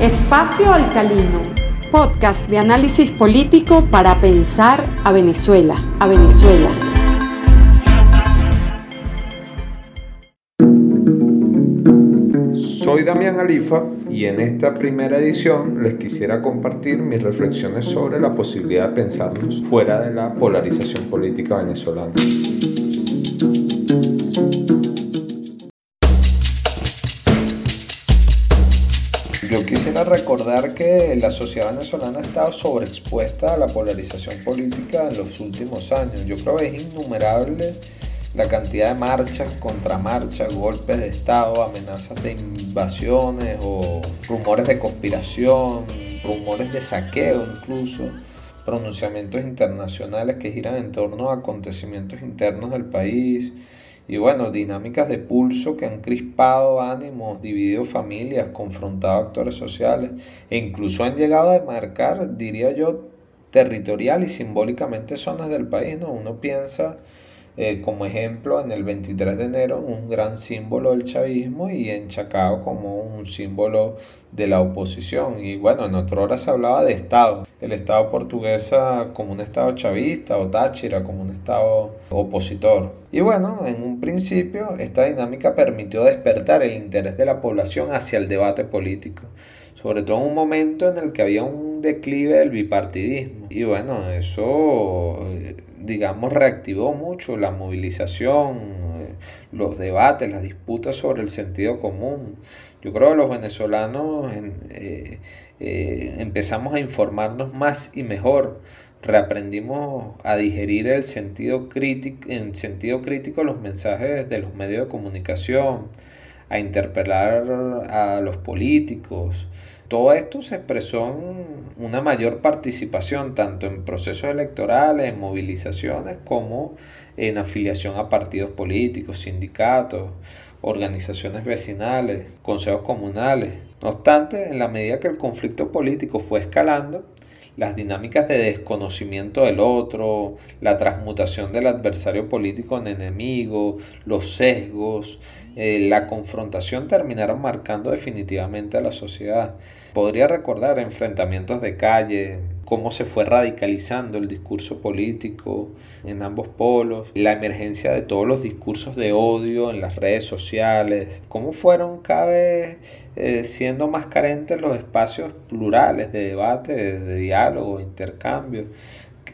Espacio Alcalino, podcast de análisis político para pensar a Venezuela, a Venezuela. Soy Damián Alifa y en esta primera edición les quisiera compartir mis reflexiones sobre la posibilidad de pensarnos fuera de la polarización política venezolana. Yo quisiera recordar que la sociedad venezolana ha estado sobreexpuesta a la polarización política en los últimos años. Yo creo que es innumerable la cantidad de marchas, contramarchas, golpes de Estado, amenazas de invasiones o rumores de conspiración, rumores de saqueo incluso, pronunciamientos internacionales que giran en torno a acontecimientos internos del país y bueno, dinámicas de pulso que han crispado ánimos, dividido familias, confrontado actores sociales e incluso han llegado a marcar, diría yo, territorial y simbólicamente zonas del país. ¿no? Uno piensa eh, como ejemplo en el 23 de enero un gran símbolo del chavismo y en Chacao como un símbolo de la oposición. Y bueno, en otra hora se hablaba de Estado, el Estado portuguesa como un Estado chavista o Táchira como un Estado opositor. Y bueno, en un principio esta dinámica permitió despertar el interés de la población hacia el debate político, sobre todo en un momento en el que había un declive del bipartidismo. Y bueno, eso eh, digamos, reactivó mucho la movilización, eh, los debates, las disputas sobre el sentido común. Yo creo que los venezolanos eh, eh, empezamos a informarnos más y mejor, reaprendimos a digerir el sentido crítico, en sentido crítico los mensajes de los medios de comunicación, a interpelar a los políticos, todo esto se expresó en una mayor participación tanto en procesos electorales, en movilizaciones, como en afiliación a partidos políticos, sindicatos, organizaciones vecinales, consejos comunales. No obstante, en la medida que el conflicto político fue escalando, las dinámicas de desconocimiento del otro, la transmutación del adversario político en enemigo, los sesgos, eh, la confrontación terminaron marcando definitivamente a la sociedad. Podría recordar enfrentamientos de calle, cómo se fue radicalizando el discurso político en ambos polos, la emergencia de todos los discursos de odio en las redes sociales, cómo fueron cada vez eh, siendo más carentes los espacios plurales de debate, de, diálogo, intercambio.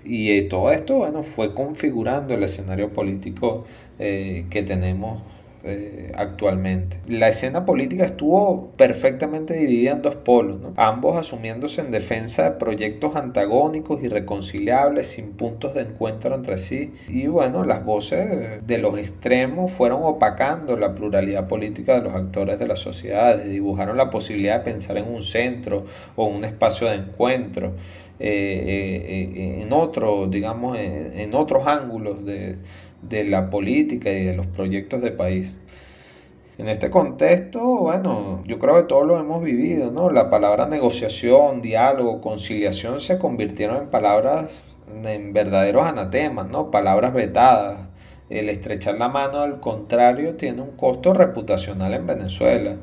Y eh, todo esto bueno, fue configurando el escenario político que tenemos eh, actualmente. La escena política estuvo perfectamente dividida en dos polos, ambos asumiéndose en defensa de proyectos antagónicos, irreconciliables, sin puntos de encuentro entre sí. Y bueno, las voces de los extremos fueron opacando la pluralidad política de los actores de la sociedad, dibujaron la posibilidad de pensar en un centro o un espacio de encuentro. Eh, eh, en otro, digamos, en otros ángulos de, de la política y de los proyectos de país. En este contexto, bueno, yo creo que todos lo hemos vivido, ¿no? La palabra negociación, diálogo, conciliación se convirtieron en palabras, en verdaderos anatemas, ¿no? Palabras vetadas. El estrechar la mano al contrario tiene un costo reputacional en Venezuela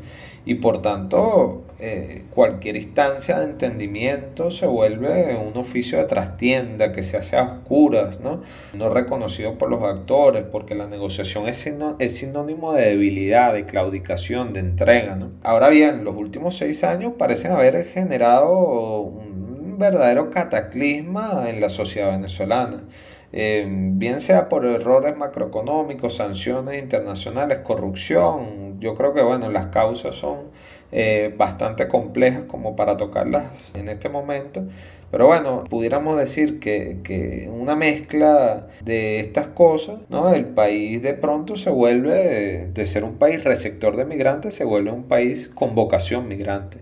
y por tanto eh, cualquier instancia de entendimiento se vuelve un oficio de trastienda que se hace a oscuras, ¿no? no reconocido por los actores, porque la negociación es, es sinónimo de debilidad, de claudicación, de entrega. ¿no? Ahora bien, los últimos seis años parecen haber generado un verdadero cataclisma en la sociedad venezolana. Eh, bien sea por errores macroeconómicos, sanciones internacionales, corrupción, yo creo que bueno, las causas son eh, bastante complejas como para tocarlas en este momento, pero bueno, pudiéramos decir que, que una mezcla de estas cosas, ¿no? El país de pronto se vuelve, de ser un país receptor de migrantes, se vuelve un país con vocación migrante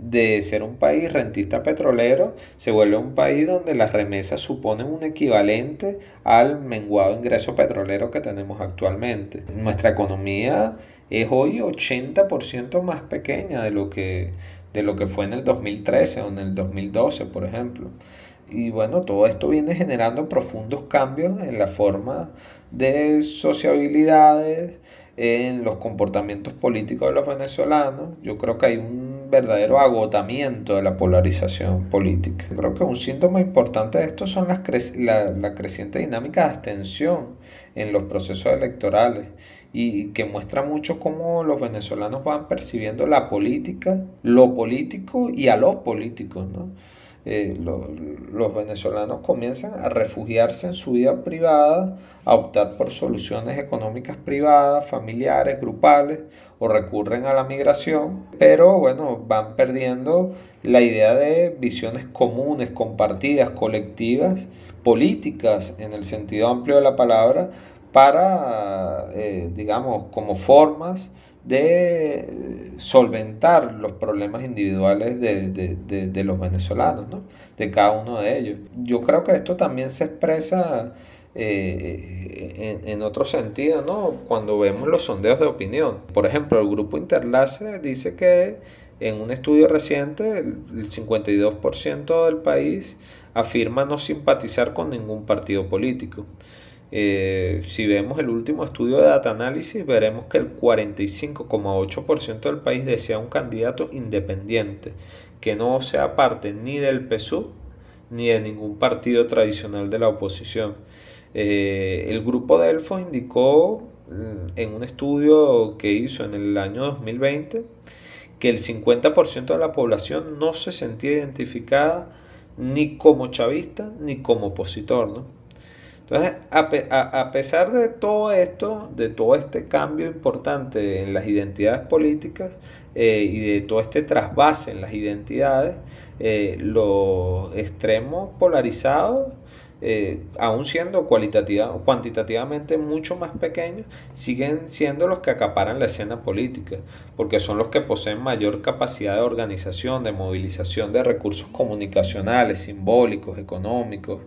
de ser un país rentista petrolero, se vuelve un país donde las remesas suponen un equivalente al menguado ingreso petrolero que tenemos actualmente. Nuestra economía es hoy 80% más pequeña de lo, que, de lo que fue en el 2013 o en el 2012, por ejemplo. Y bueno, todo esto viene generando profundos cambios en la forma de sociabilidades, en los comportamientos políticos de los venezolanos. Yo creo que hay un verdadero agotamiento de la polarización política. Creo que un síntoma importante de esto son las la, la creciente dinámica de abstención en los procesos electorales y que muestra mucho cómo los venezolanos van percibiendo la política, lo político y a los políticos. ¿no? Eh, los venezolanos comienzan a refugiarse en su vida privada, a optar por soluciones económicas privadas, familiares, grupales, o recurren a la migración, pero bueno, van perdiendo la idea de visiones comunes, compartidas, colectivas, políticas en el sentido amplio de la palabra, para, eh, digamos, como formas de solventar los problemas individuales de, los venezolanos, ¿no? de cada uno de ellos. Yo creo que esto también se expresa eh, en, otro sentido, ¿no? cuando vemos los sondeos de opinión. Por ejemplo, el grupo Interlace dice que en un estudio reciente el 52% del país afirma no simpatizar con ningún partido político. Eh, si vemos el último estudio de data análisis, veremos que el 45,8% del país desea un candidato independiente, que no sea parte ni del PSUV ni de ningún partido tradicional de la oposición. Eh, el grupo Delfos indicó mm, en un estudio que hizo en el año 2020 que el 50% de la población no se sentía identificada ni como chavista ni como opositor. ¿no? Entonces, a, pesar de todo esto, de todo este cambio importante en las identidades políticas eh, y de todo este trasvase en las identidades, eh, los extremos polarizados, eh, aún siendo cuantitativamente mucho más pequeños, siguen siendo los que acaparan la escena política, porque son los que poseen mayor capacidad de organización, de movilización de recursos comunicacionales, simbólicos, económicos.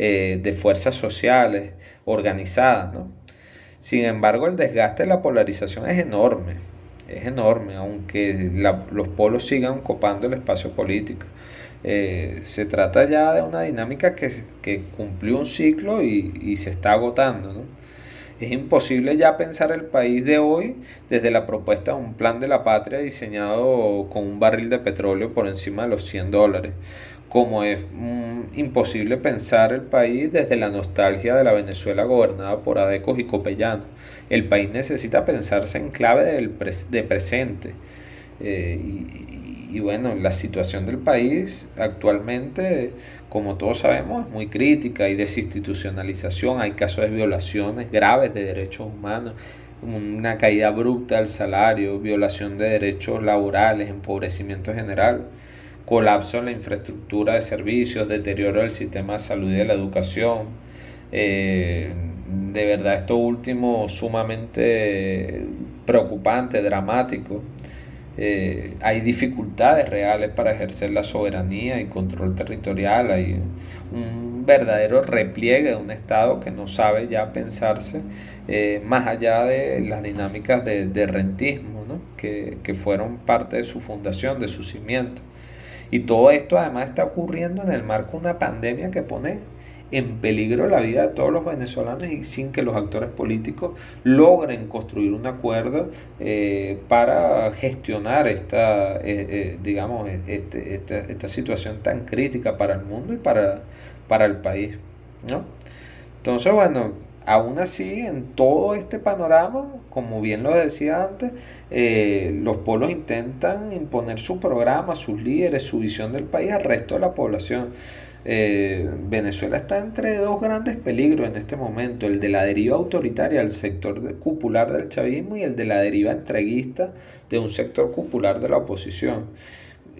Eh, de fuerzas sociales organizadas. ¿no? Sin embargo, el desgaste de la polarización es enorme, es enorme, aunque los polos sigan copando el espacio político. Eh, se trata ya de una dinámica que, cumplió un ciclo y, se está agotando. Es imposible ya pensar el país de hoy desde la propuesta de un plan de la patria diseñado con un barril de petróleo por encima de los 100 dólares, como es mm, imposible pensar el país desde la nostalgia de la Venezuela gobernada por Adecos y Copellanos. El país necesita pensarse en clave del de presente. Eh, y, bueno, la situación del país actualmente, como todos sabemos, es muy crítica. Hay desinstitucionalización, hay casos de violaciones graves de derechos humanos, una caída abrupta del salario, violación de derechos laborales, empobrecimiento general colapso en la infraestructura de servicios, deterioro del sistema de salud y de la educación. Eh, de verdad esto último sumamente preocupante, dramático. Eh, hay dificultades reales para ejercer la soberanía y control territorial, hay un verdadero repliegue de un Estado que no sabe ya pensarse eh, más allá de las dinámicas de, rentismo que, que fueron parte de su fundación, de su cimiento. Y todo esto además está ocurriendo en el marco de una pandemia que pone en peligro la vida de todos los venezolanos y sin que los actores políticos logren construir un acuerdo eh, para gestionar esta, eh, eh, digamos, este, esta, esta, situación tan crítica para el mundo y para, para el país. ¿no? Entonces, bueno, Aún así, en todo este panorama, como bien lo decía antes, eh, los polos intentan imponer su programa, sus líderes, su visión del país al resto de la población. Eh, Venezuela está entre dos grandes peligros en este momento, el de la deriva autoritaria del sector cupular del chavismo y el de la deriva entreguista de un sector cupular de la oposición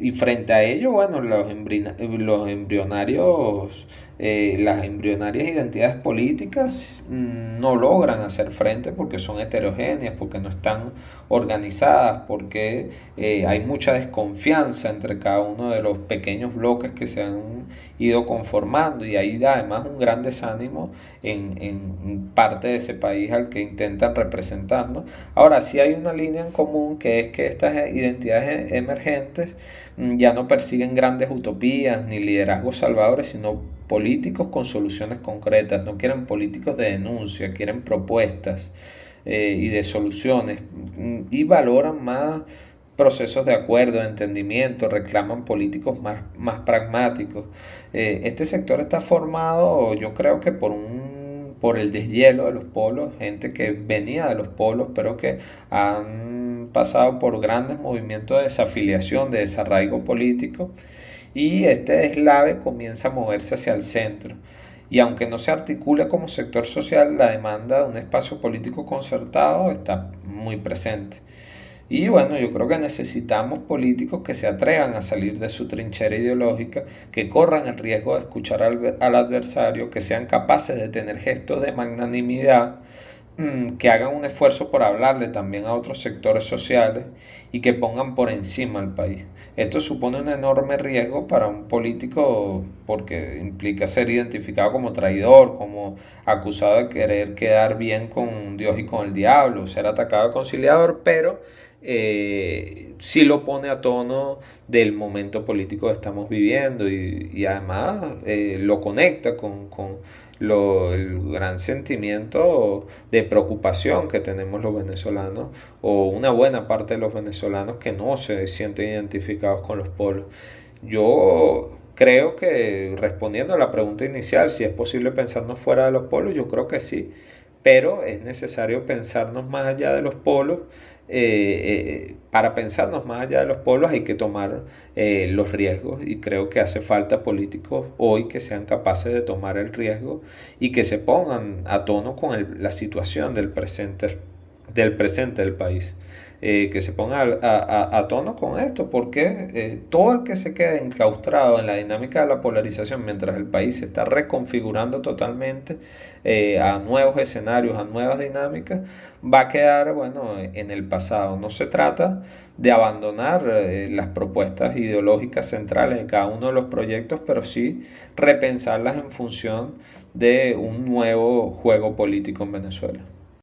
y frente a ello, bueno, los embrionarios, eh, las embrionarias identidades políticas mm, no logran hacer frente porque son heterogéneas, porque no están organizadas, porque eh, hay mucha desconfianza entre cada uno de los pequeños bloques que se han ido conformando y hay además un gran desánimo en, en parte de ese país al que intentan representar. Ahora, sí hay una línea en común que es que estas identidades emergentes Mm, ya no persiguen grandes utopías ni liderazgos salvadores, sino políticos con soluciones concretas. No quieren políticos de denuncia, quieren propuestas eh, y de soluciones. Mm, y valoran más procesos de acuerdo, de entendimiento, reclaman políticos más, más pragmáticos. Eh, este sector está formado, yo creo que por un por el deshielo de los polos, gente que venía de los polos, pero que han pasado por grandes movimientos de desafiliación, de desarraigo político, y este deslave comienza a moverse hacia el centro. Y aunque no se articule como sector social, la demanda de un espacio político concertado está muy presente. Y bueno, yo creo que necesitamos políticos que se atrevan a salir de su trinchera ideológica, que corran el riesgo de escuchar al, adversario, que sean capaces de tener gestos de magnanimidad, que hagan un esfuerzo por hablarle también a otros sectores sociales y que pongan por encima al país. Esto supone un enorme riesgo para un político porque implica ser identificado como traidor, como acusado de querer quedar bien con Dios y con el diablo, ser atacado de conciliador, pero eh, sí lo pone a tono del momento político que estamos viviendo y, además eh, lo conecta con, el gran sentimiento de preocupación que tenemos los venezolanos o una buena parte de los venezolanos que no se sienten identificados con los polos. Yo creo que respondiendo a la pregunta inicial, si es posible pensarnos fuera de los polos, yo creo que sí pero es necesario pensarnos más allá de los polos. Eh, eh, para pensarnos más allá de los polos hay que tomar eh, los riesgos y creo que hace falta políticos hoy que sean capaces de tomar el riesgo y que se pongan a tono con la situación del presente, del presente del país. Eh, que se ponga a, tono con esto, porque eh, todo el que se quede enclaustrado en la dinámica de la polarización mientras el país se está reconfigurando totalmente eh, a nuevos escenarios, a nuevas dinámicas, va a quedar bueno, en el pasado. No se trata de abandonar las propuestas ideológicas centrales de cada uno de los proyectos, pero sí repensarlas en función de un nuevo juego político en Venezuela.